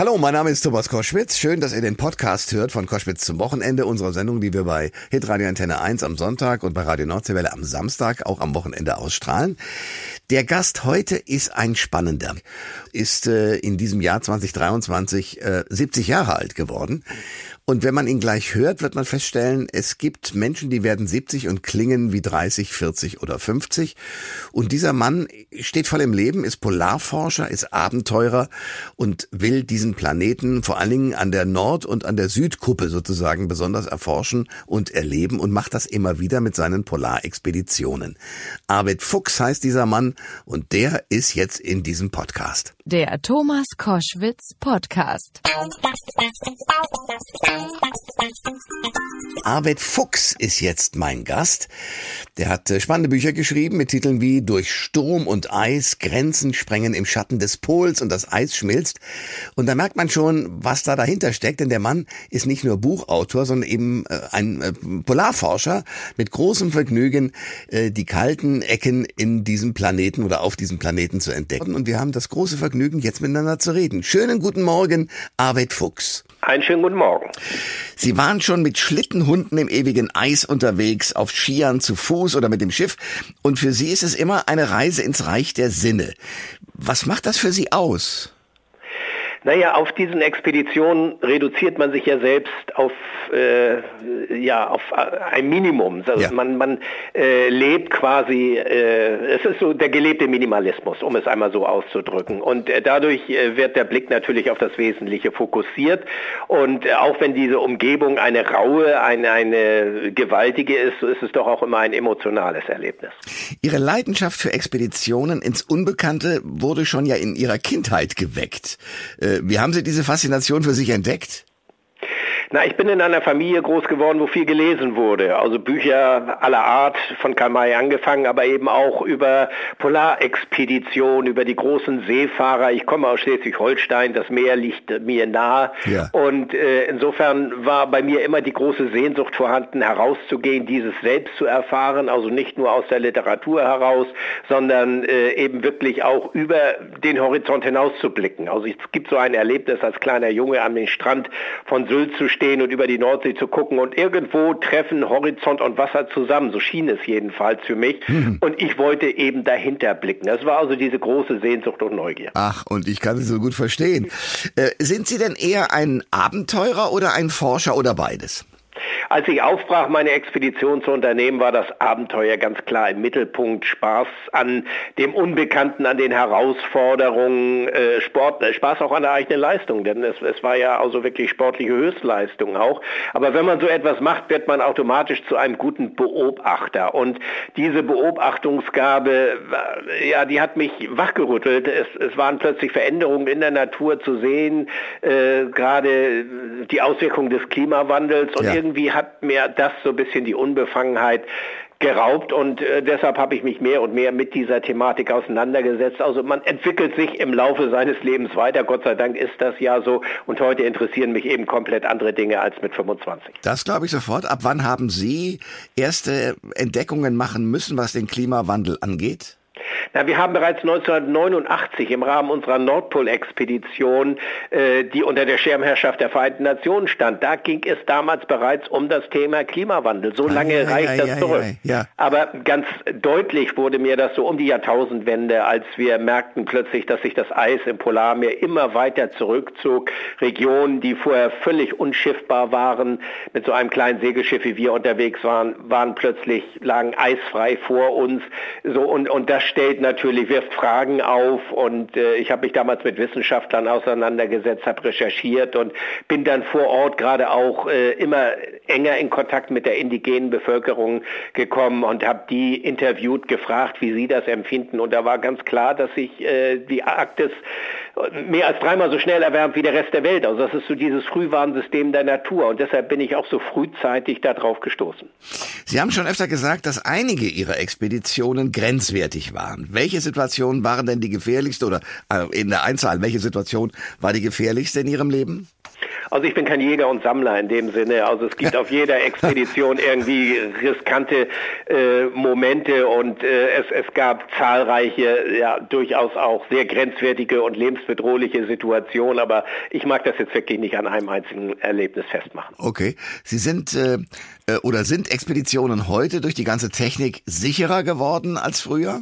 Hallo, mein Name ist Thomas Koschwitz. Schön, dass ihr den Podcast hört von Koschwitz zum Wochenende unserer Sendung, die wir bei Hitradio Antenne 1 am Sonntag und bei Radio Nordseewelle am Samstag auch am Wochenende ausstrahlen. Der Gast heute ist ein spannender. Ist äh, in diesem Jahr 2023 äh, 70 Jahre alt geworden und wenn man ihn gleich hört, wird man feststellen, es gibt Menschen, die werden 70 und klingen wie 30, 40 oder 50. Und dieser Mann steht voll im Leben, ist Polarforscher, ist Abenteurer und will diesen Planeten vor allen Dingen an der Nord- und an der Südkuppe sozusagen besonders erforschen und erleben und macht das immer wieder mit seinen Polarexpeditionen. Arvid Fuchs heißt dieser Mann und der ist jetzt in diesem Podcast. Der Thomas Koschwitz Podcast. Arvid Fuchs ist jetzt mein Gast. Der hat äh, spannende Bücher geschrieben mit Titeln wie Durch Sturm und Eis, Grenzen sprengen im Schatten des Pols und das Eis schmilzt. Und da merkt man schon, was da dahinter steckt, denn der Mann ist nicht nur Buchautor, sondern eben äh, ein äh, Polarforscher mit großem Vergnügen, die kalten Ecken in diesem Planeten oder auf diesem Planeten zu entdecken. Und wir haben das große Vergnügen, jetzt miteinander zu reden. Schönen guten Morgen, Arvid Fuchs. Einen schönen guten Morgen. Sie waren schon mit Schlittenhunden im ewigen Eis unterwegs, auf Skiern, zu Fuß oder mit dem Schiff. Und für Sie ist es immer eine Reise ins Reich der Sinne. Was macht das für Sie aus? Naja, auf diesen Expeditionen reduziert man sich ja selbst auf, äh, ja, auf ein Minimum. Also ja. Man, man äh, lebt quasi, äh, es ist so der gelebte Minimalismus, um es einmal so auszudrücken. Und äh, dadurch äh, wird der Blick natürlich auf das Wesentliche fokussiert. Und äh, auch wenn diese Umgebung eine raue, eine, eine gewaltige ist, so ist es doch auch immer ein emotionales Erlebnis. Ihre Leidenschaft für Expeditionen ins Unbekannte wurde schon ja in Ihrer Kindheit geweckt. Äh, wie haben Sie diese Faszination für sich entdeckt? Na, ich bin in einer Familie groß geworden, wo viel gelesen wurde. Also Bücher aller Art von Karl May angefangen, aber eben auch über Polarexpeditionen, über die großen Seefahrer. Ich komme aus Schleswig-Holstein, das Meer liegt mir nahe. Ja. Und äh, insofern war bei mir immer die große Sehnsucht vorhanden, herauszugehen, dieses selbst zu erfahren. Also nicht nur aus der Literatur heraus, sondern äh, eben wirklich auch über den Horizont hinaus zu blicken. Also es gibt so ein Erlebnis als kleiner Junge an den Strand von Sylt zu stehen und über die Nordsee zu gucken und irgendwo treffen Horizont und Wasser zusammen. So schien es jedenfalls für mich. Mhm. Und ich wollte eben dahinter blicken. Das war also diese große Sehnsucht und Neugier. Ach, und ich kann es so gut verstehen. Äh, sind Sie denn eher ein Abenteurer oder ein Forscher oder beides? Als ich aufbrach, meine Expedition zu unternehmen, war das Abenteuer ganz klar im Mittelpunkt. Spaß an dem Unbekannten, an den Herausforderungen, äh, Sport, äh, Spaß auch an der eigenen Leistung, denn es, es war ja also wirklich sportliche Höchstleistung auch. Aber wenn man so etwas macht, wird man automatisch zu einem guten Beobachter. Und diese Beobachtungsgabe, äh, ja, die hat mich wachgerüttelt. Es, es waren plötzlich Veränderungen in der Natur zu sehen, äh, gerade die Auswirkungen des Klimawandels und ja. irgendwie hat mir das so ein bisschen die Unbefangenheit geraubt und äh, deshalb habe ich mich mehr und mehr mit dieser Thematik auseinandergesetzt. Also man entwickelt sich im Laufe seines Lebens weiter. Gott sei Dank ist das ja so und heute interessieren mich eben komplett andere Dinge als mit 25. Das glaube ich sofort. Ab wann haben Sie erste Entdeckungen machen müssen, was den Klimawandel angeht? Na, wir haben bereits 1989 im Rahmen unserer Nordpol-Expedition, äh, die unter der Schirmherrschaft der Vereinten Nationen stand, da ging es damals bereits um das Thema Klimawandel. So lange ah, reicht ja, das ja, zurück. Ja, Aber ganz deutlich wurde mir das so um die Jahrtausendwende, als wir merkten plötzlich, dass sich das Eis im Polarmeer immer weiter zurückzog. Regionen, die vorher völlig unschiffbar waren, mit so einem kleinen Segelschiff wie wir unterwegs waren, waren plötzlich, lagen eisfrei vor uns. So, und, und das stellt natürlich, wirft Fragen auf und äh, ich habe mich damals mit Wissenschaftlern auseinandergesetzt, habe recherchiert und bin dann vor Ort gerade auch äh, immer enger in Kontakt mit der indigenen Bevölkerung gekommen und habe die interviewt, gefragt, wie sie das empfinden. Und da war ganz klar, dass sich äh, die Arktis mehr als dreimal so schnell erwärmt wie der Rest der Welt. Also das ist so dieses Frühwarnsystem der Natur und deshalb bin ich auch so frühzeitig darauf gestoßen. Sie haben schon öfter gesagt, dass einige Ihrer Expeditionen grenzwertig waren. Welche Situationen waren denn die gefährlichste oder äh, in der Einzahl, welche Situation war die gefährlichste in Ihrem Leben? Also ich bin kein Jäger und Sammler in dem Sinne. Also es gibt auf jeder Expedition irgendwie riskante äh, Momente und äh, es, es gab zahlreiche, ja durchaus auch sehr grenzwertige und lebensbedrohliche Situationen. Aber ich mag das jetzt wirklich nicht an einem einzigen Erlebnis festmachen. Okay, Sie sind äh, äh oder sind Expeditionen heute durch die ganze Technik sicherer geworden als früher?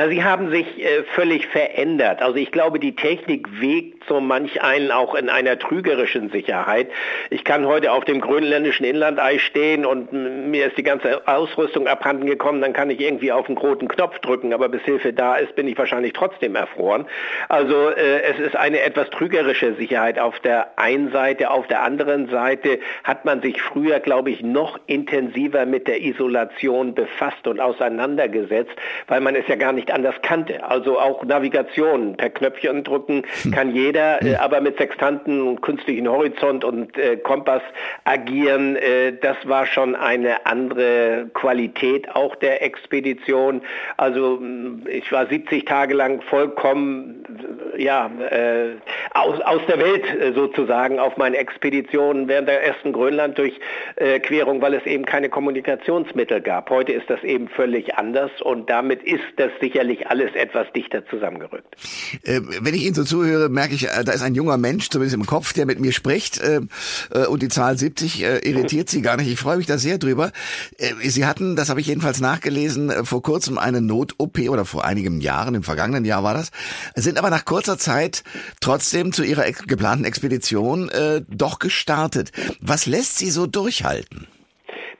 Na, sie haben sich äh, völlig verändert. Also ich glaube, die Technik wägt so manch einen auch in einer trügerischen Sicherheit. Ich kann heute auf dem grönländischen Inlandeis stehen und mir ist die ganze Ausrüstung abhanden gekommen, dann kann ich irgendwie auf den roten Knopf drücken, aber bis Hilfe da ist, bin ich wahrscheinlich trotzdem erfroren. Also äh, es ist eine etwas trügerische Sicherheit auf der einen Seite. Auf der anderen Seite hat man sich früher, glaube ich, noch intensiver mit der Isolation befasst und auseinandergesetzt, weil man es ja gar nicht anders kannte. Also auch Navigation per Knöpfchen drücken hm. kann jeder, äh, aber mit Sextanten und künstlichen Horizont und äh, Kompass agieren, äh, das war schon eine andere Qualität auch der Expedition. Also hm, ich war 70 Tage lang vollkommen ja, äh, aus, aus der Welt äh, sozusagen auf meinen Expeditionen während der ersten Grönland-Durchquerung, weil es eben keine Kommunikationsmittel gab. Heute ist das eben völlig anders und damit ist das sicherlich alles etwas dichter zusammengerückt. Äh, wenn ich Ihnen so zuhöre, merke ich, äh, da ist ein junger Mensch, zumindest im Kopf, der mit mir spricht äh, und die Zahl 70 äh, irritiert Sie gar nicht. Ich freue mich da sehr drüber. Sie hatten, das habe ich jedenfalls nachgelesen, vor kurzem eine Not-OP oder vor einigen Jahren, im vergangenen Jahr war das, sind aber nach kurzer Zeit trotzdem zu Ihrer geplanten Expedition doch gestartet. Was lässt Sie so durchhalten?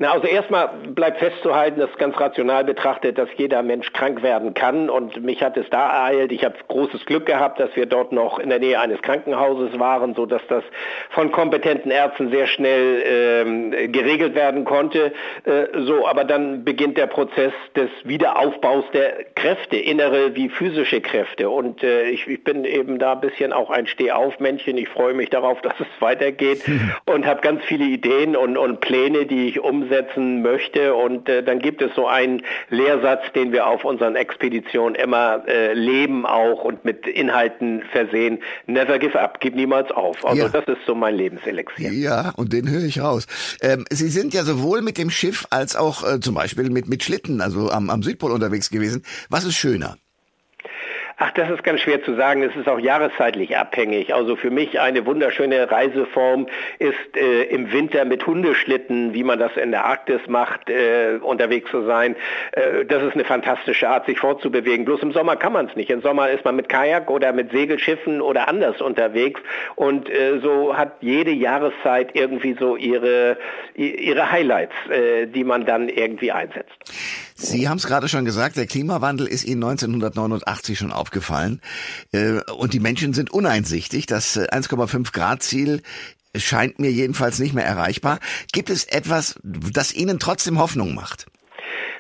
Na, also erstmal bleibt festzuhalten, dass ganz rational betrachtet, dass jeder Mensch krank werden kann und mich hat es da ereilt. Ich habe großes Glück gehabt, dass wir dort noch in der Nähe eines Krankenhauses waren, so dass das von kompetenten Ärzten sehr schnell ähm, geregelt werden konnte. Äh, so, aber dann beginnt der Prozess des Wiederaufbaus der Kräfte, innere wie physische Kräfte und äh, ich, ich, bin eben da ein bisschen auch ein Stehaufmännchen. Ich freue mich darauf, dass es weitergeht und habe ganz viele Ideen und, und Pläne, die ich umsetze umsetzen möchte. Und äh, dann gibt es so einen Lehrsatz, den wir auf unseren Expeditionen immer äh, leben auch und mit Inhalten versehen. Never give up, gib niemals auf. Also ja. das ist so mein Lebenselixier. Ja, und den höre ich raus. Ähm, Sie sind ja sowohl mit dem Schiff als auch äh, zum Beispiel mit, mit Schlitten, also am, am Südpol unterwegs gewesen. Was ist schöner? Ach, das ist ganz schwer zu sagen. Es ist auch jahreszeitlich abhängig. Also für mich eine wunderschöne Reiseform ist äh, im Winter mit Hundeschlitten, wie man das in der Arktis macht, äh, unterwegs zu sein. Äh, das ist eine fantastische Art, sich fortzubewegen. Bloß im Sommer kann man es nicht. Im Sommer ist man mit Kajak oder mit Segelschiffen oder anders unterwegs. Und äh, so hat jede Jahreszeit irgendwie so ihre, ihre Highlights, äh, die man dann irgendwie einsetzt. Sie haben es gerade schon gesagt, der Klimawandel ist Ihnen 1989 schon aufgefallen. Äh, und die Menschen sind uneinsichtig. Das 1,5 äh, Grad Ziel scheint mir jedenfalls nicht mehr erreichbar. Gibt es etwas, das Ihnen trotzdem Hoffnung macht?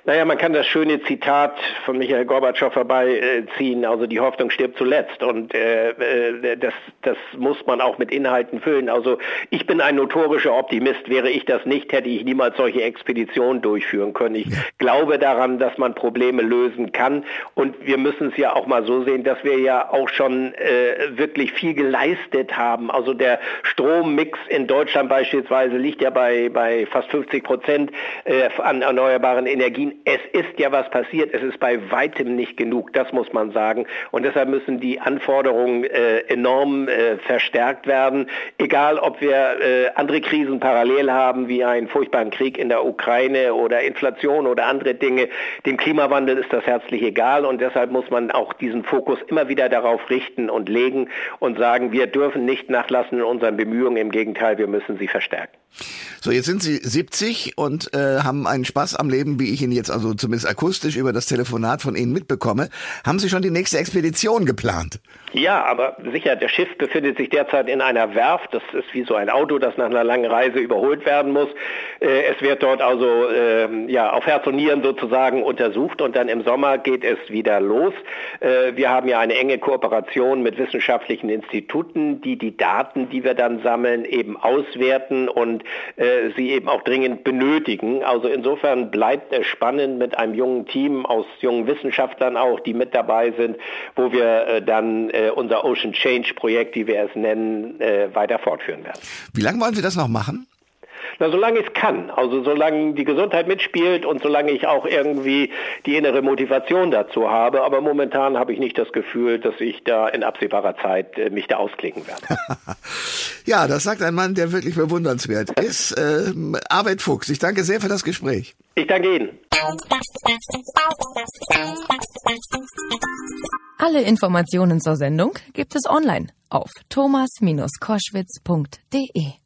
Naja, man kann das schöne Zitat von Michael Gorbatschow herbeiziehen, also die Hoffnung stirbt zuletzt. Und äh, äh, das, das muss man auch mit Inhalten füllen. Also ich bin ein notorischer Optimist. Wäre ich das nicht, hätte ich niemals solche Expeditionen durchführen können. Ich glaube daran, dass man Probleme lösen kann. Und wir müssen es ja auch mal so sehen, dass wir ja auch schon äh, wirklich viel geleistet haben. Also der Strommix in Deutschland beispielsweise liegt ja bei, bei fast 50 Prozent äh, an erneuerbaren Energien es ist ja was passiert, es ist bei weitem nicht genug, das muss man sagen. Und deshalb müssen die Anforderungen äh, enorm äh, verstärkt werden, egal ob wir äh, andere Krisen parallel haben, wie einen furchtbaren Krieg in der Ukraine oder Inflation oder andere Dinge. Dem Klimawandel ist das herzlich egal und deshalb muss man auch diesen Fokus immer wieder darauf richten und legen und sagen, wir dürfen nicht nachlassen in unseren Bemühungen, im Gegenteil, wir müssen sie verstärken. So, jetzt sind Sie 70 und äh, haben einen Spaß am Leben, wie ich ihn jetzt also zumindest akustisch über das Telefonat von Ihnen mitbekomme. Haben Sie schon die nächste Expedition geplant? Ja, aber sicher, das Schiff befindet sich derzeit in einer Werft. Das ist wie so ein Auto, das nach einer langen Reise überholt werden muss. Äh, es wird dort also äh, ja, auf Herz und Nieren sozusagen untersucht und dann im Sommer geht es wieder los. Äh, wir haben ja eine enge Kooperation mit wissenschaftlichen Instituten, die die Daten, die wir dann sammeln, eben auswerten und äh, äh, sie eben auch dringend benötigen. Also insofern bleibt es spannend mit einem jungen Team aus jungen Wissenschaftlern auch, die mit dabei sind, wo wir äh, dann äh, unser Ocean Change Projekt, wie wir es nennen, äh, weiter fortführen werden. Wie lange wollen Sie das noch machen? Na, solange ich es kann. Also solange die Gesundheit mitspielt und solange ich auch irgendwie die innere Motivation dazu habe. Aber momentan habe ich nicht das Gefühl, dass ich da in absehbarer Zeit äh, mich da ausklicken werde. ja, das sagt ein Mann, der wirklich bewundernswert ist. Äh, Arvid Fuchs, ich danke sehr für das Gespräch. Ich danke Ihnen. Alle Informationen zur Sendung gibt es online auf thomas-koschwitz.de.